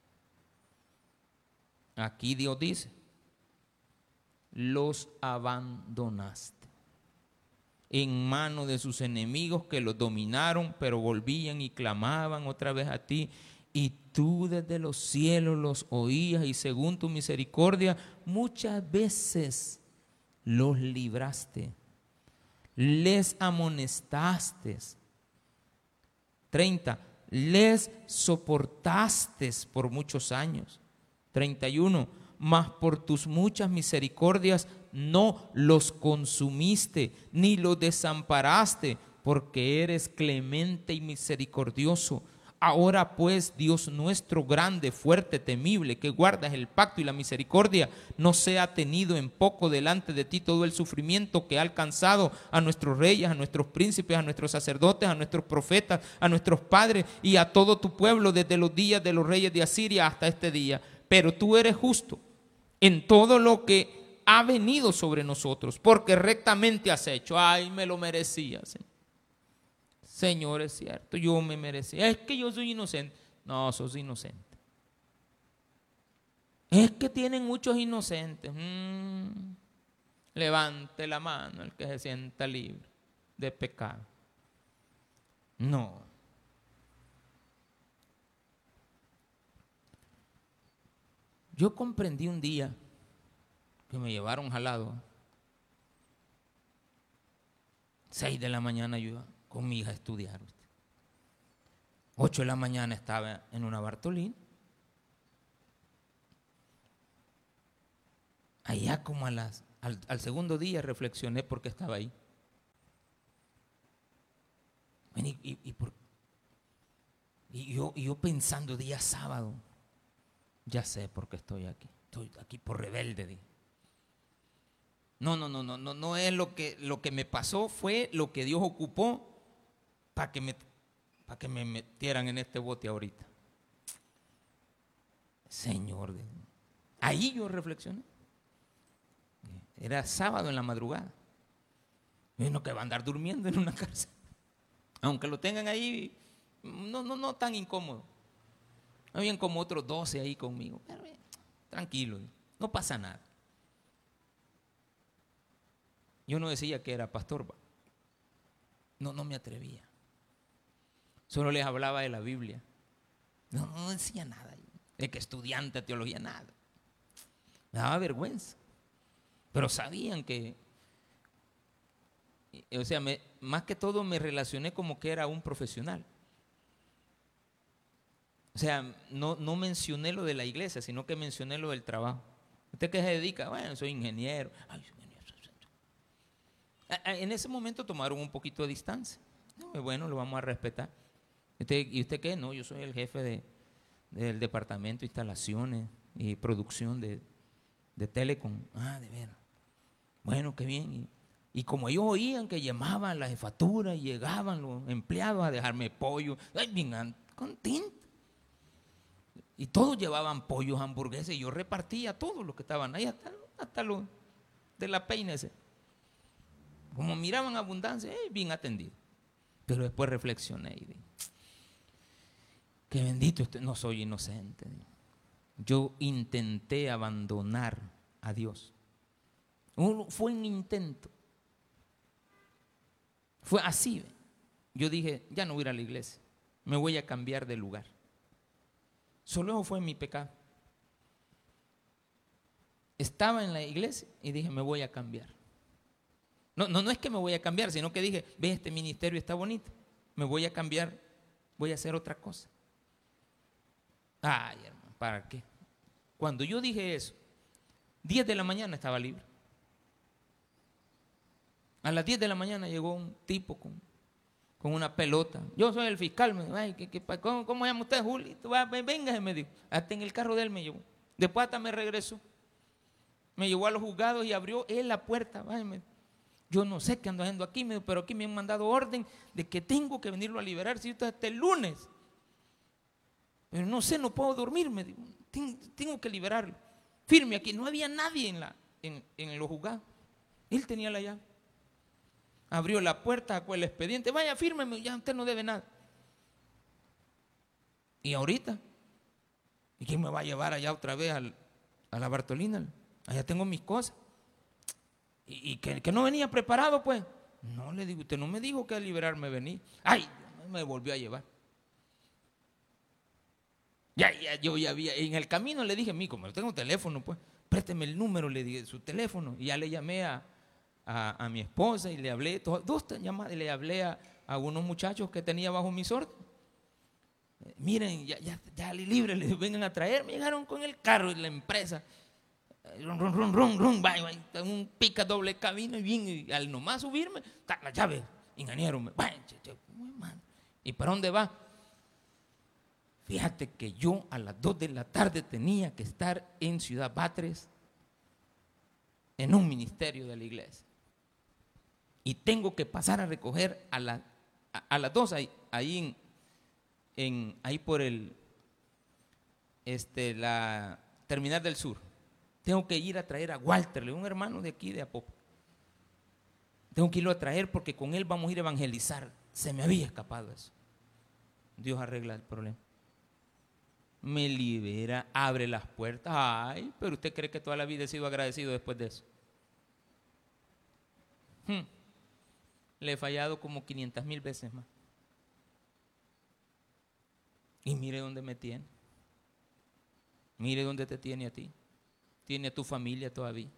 Aquí Dios dice, los abandonaste. En mano de sus enemigos que los dominaron, pero volvían y clamaban otra vez a ti. Y tú desde los cielos los oías y según tu misericordia muchas veces los libraste, les amonestaste. 30. Les soportaste por muchos años. 31. Mas por tus muchas misericordias no los consumiste, ni los desamparaste, porque eres clemente y misericordioso Ahora pues, Dios nuestro grande, fuerte, temible, que guardas el pacto y la misericordia, no sea tenido en poco delante de ti todo el sufrimiento que ha alcanzado a nuestros reyes, a nuestros príncipes, a nuestros sacerdotes, a nuestros profetas, a nuestros padres y a todo tu pueblo desde los días de los reyes de Asiria hasta este día. Pero tú eres justo en todo lo que ha venido sobre nosotros, porque rectamente has hecho. Ay, me lo merecías. Señor, es cierto, yo me merecía. Es que yo soy inocente. No, sos inocente. Es que tienen muchos inocentes. Mm. Levante la mano el que se sienta libre de pecado. No. Yo comprendí un día que me llevaron jalado. Seis de la mañana yo con mi hija a estudiar. Ocho de la mañana estaba en una Bartolín. Allá como a las, al, segundo día reflexioné porque estaba ahí. Y, y yo pensando día sábado, ya sé por qué estoy aquí. Estoy aquí por rebelde. No, no, no, no, no, no es lo que, lo que me pasó, fue lo que Dios ocupó para que, me, que me metieran en este bote ahorita. Señor, ahí yo reflexioné. Era sábado en la madrugada. Y no que va a andar durmiendo en una <laughs> cárcel. Aunque lo tengan ahí, no, no, no tan incómodo. Habían como otros 12 ahí conmigo. Pero, tranquilo, no pasa nada. Yo no decía que era pastor. No, no me atrevía. Solo les hablaba de la Biblia. No, decía nada. De que estudiante de teología, nada. Me daba vergüenza. Pero sabían que, o sea, más que todo me relacioné como que era un profesional. O sea, no, no mencioné lo de la iglesia, sino que mencioné lo del trabajo. ¿Usted qué se dedica? Bueno, soy ingeniero. En ese momento tomaron un poquito de distancia. Bueno, lo vamos a respetar. ¿Y usted qué? No, yo soy el jefe del departamento de instalaciones y producción de, Telecom. Ah, de veras. Bueno, qué bien. Y, como ellos oían que llamaban la jefatura llegaban los empleados a dejarme pollo, ay, bien contento. Y todos llevaban pollos, hamburguesas, y yo repartía a todos los que estaban ahí, hasta, hasta los de la peine. Como miraban abundancia, bien atendido. Pero después reflexioné y dije, que bendito usted, no soy inocente. Yo intenté abandonar a Dios. Fue un intento. Fue así. Yo dije, ya no voy a ir a la iglesia. Me voy a cambiar de lugar. Solo fue mi pecado. Estaba en la iglesia y dije, me voy a cambiar. No, no, no es que me voy a cambiar, sino que dije, ve, este ministerio está bonito. Me voy a cambiar, voy a hacer otra cosa. Ay, hermano, ¿para qué? Cuando yo dije eso, 10 de la mañana estaba libre. A las 10 de la mañana llegó un tipo con, con una pelota. Yo soy el fiscal. Me Ay, ¿qué, cómo, ¿cómo, llama usted, Juli? Venga, me dijo. Hasta en el carro de él me llevó. Después hasta me regresó. Me llevó a los juzgados y abrió él la puerta. yo no sé qué ando haciendo aquí, pero aquí me han mandado orden de que tengo que venirlo a liberar si esto hasta el lunes. Pero no sé, no puedo dormir, me digo, tengo, que liberarlo. Firme aquí, no había nadie en, la, en, los juzgados. Él tenía la llave. Abrió la puerta, sacó el expediente, vaya, fírmeme, ya usted no debe nada. Y ahorita, ¿y quién me va a llevar allá otra vez a la Bartolina? Allá tengo mis cosas. Y, que, que, no venía preparado, pues. No, le digo, usted no me dijo que a liberarme venir. Ay, me volvió a llevar. Ya, ya, yo ya había, en el camino le dije, mi, como tengo teléfono, pues, présteme el número, le dije, su teléfono. Y ya le llamé a, a, mi esposa y le hablé, dos llamadas, le hablé a, a, unos muchachos que tenía bajo mis órdenes. miren, ya, ya, ya libre, les vengan a traer. Me llegaron con el carro y la empresa. Rum, rum, rum, rum, rum, un pica doble cabina y bien, y al nomás subirme, la llave, ingeniero, ¿y para dónde va? Fíjate que yo a las 2 de la tarde tenía que estar en Ciudad Batres en un ministerio de la iglesia. Y tengo que pasar a recoger a, la, a, las 2 ahí, ahí, en, ahí por el este, la terminal del sur. Tengo que ir a traer a Walter, un hermano de aquí de Apopo. Tengo que irlo a traer porque con él vamos a ir a evangelizar. Se me había escapado eso. Dios arregla el problema me libera, abre las puertas. Ay, pero usted cree que toda la vida he sido agradecido después de eso. Hmm. Le he fallado como 500 mil veces más. Y mire dónde me tiene. Mire dónde te tiene a ti. Tiene a tu familia todavía.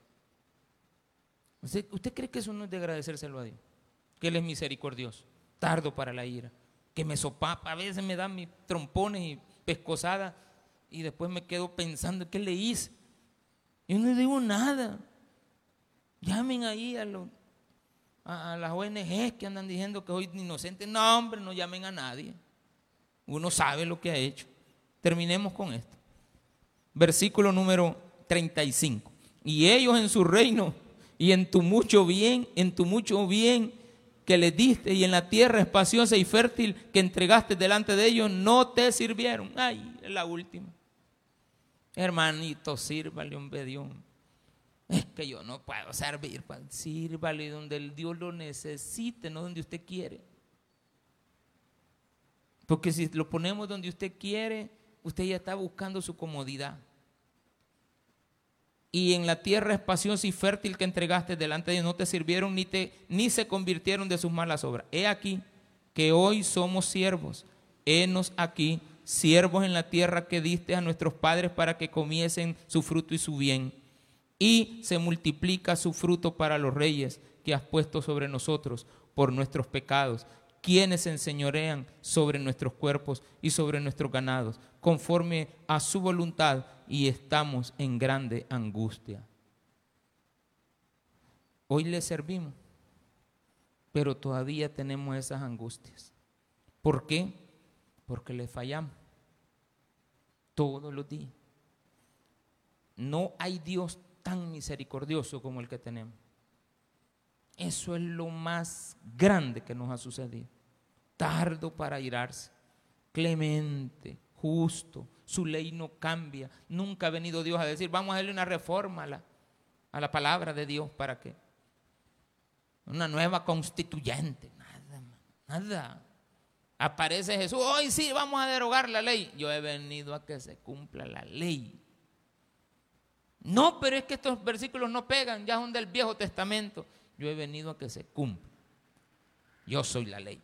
¿Usted, ¿Usted cree que eso no es de agradecérselo a Dios? Que Él es misericordioso, tardo para la ira, que me sopapa, a veces me da mis trompones y pescosada y después me quedo pensando, ¿qué le hice? Yo no digo nada. Llamen ahí a, a, las ONGs que andan diciendo que soy inocente. No, hombre, no llamen a nadie. Uno sabe lo que ha hecho. Terminemos con esto. Versículo número 35. Y ellos en su reino y en tu mucho bien, en tu mucho bien que les diste y en la tierra espaciosa y fértil que entregaste delante de ellos no te sirvieron. Ay, la última. Hermanito, sírvale un bedión. Es <laughs> que yo no puedo servir. Sírvale donde el Dios lo necesite, no donde usted quiere. Porque si lo ponemos donde usted quiere, usted ya está buscando su comodidad y en la tierra espaciosa y fértil que entregaste delante de ellos no te sirvieron ni, te, ni se convirtieron de sus malas obras. He aquí que hoy somos siervos. Henos aquí, siervos en la tierra que diste a nuestros padres para que comiesen su fruto y su bien. Y se multiplica su fruto para los reyes que has puesto sobre nosotros por nuestros pecados, quienes se enseñorean sobre nuestros cuerpos y sobre nuestros ganados, conforme a su voluntad y estamos en grande angustia. Hoy le servimos, pero todavía tenemos esas angustias. ¿Por qué? Porque le fallamos todos los días. No hay Dios tan misericordioso como el que tenemos. Eso es lo más grande que nos ha sucedido. Tardo para irarse, clemente, justo, su ley no cambia. Nunca ha venido Dios a decir, vamos a darle una reforma a la, a la palabra de Dios para qué. Una nueva constituyente, nada, nada. Aparece Jesús, hoy sí, vamos a derogar la ley. Yo he venido a que se cumpla la ley. No, pero es que estos versículos no pegan, ya son del Viejo Testamento. Yo he venido a que se cumpla. Yo soy la ley.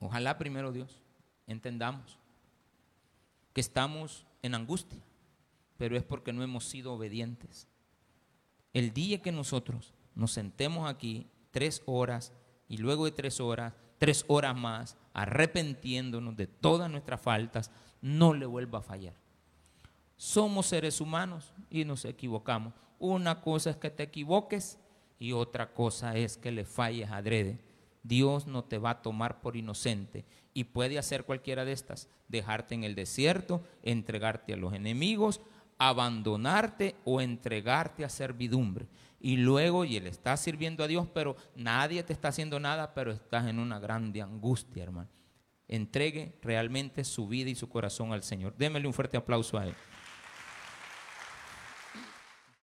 Ojalá primero Dios entendamos que estamos en angustia, pero es porque no hemos sido obedientes. El día que nosotros nos sentemos aquí tres horas y luego de tres horas, tres horas más, arrepentiéndonos de todas nuestras faltas, no le vuelva a fallar. Somos seres humanos y nos equivocamos. Una cosa es que te equivoques y otra cosa es que le falles adrede. Dios no te va a tomar por inocente y puede hacer cualquiera de estas, dejarte en el desierto, entregarte a los enemigos, abandonarte o entregarte a servidumbre. Y luego, y él está sirviendo a Dios, pero nadie te está haciendo nada, pero estás en una grande angustia, hermano. Entregue realmente su vida y su corazón al Señor. Démele un fuerte aplauso a él.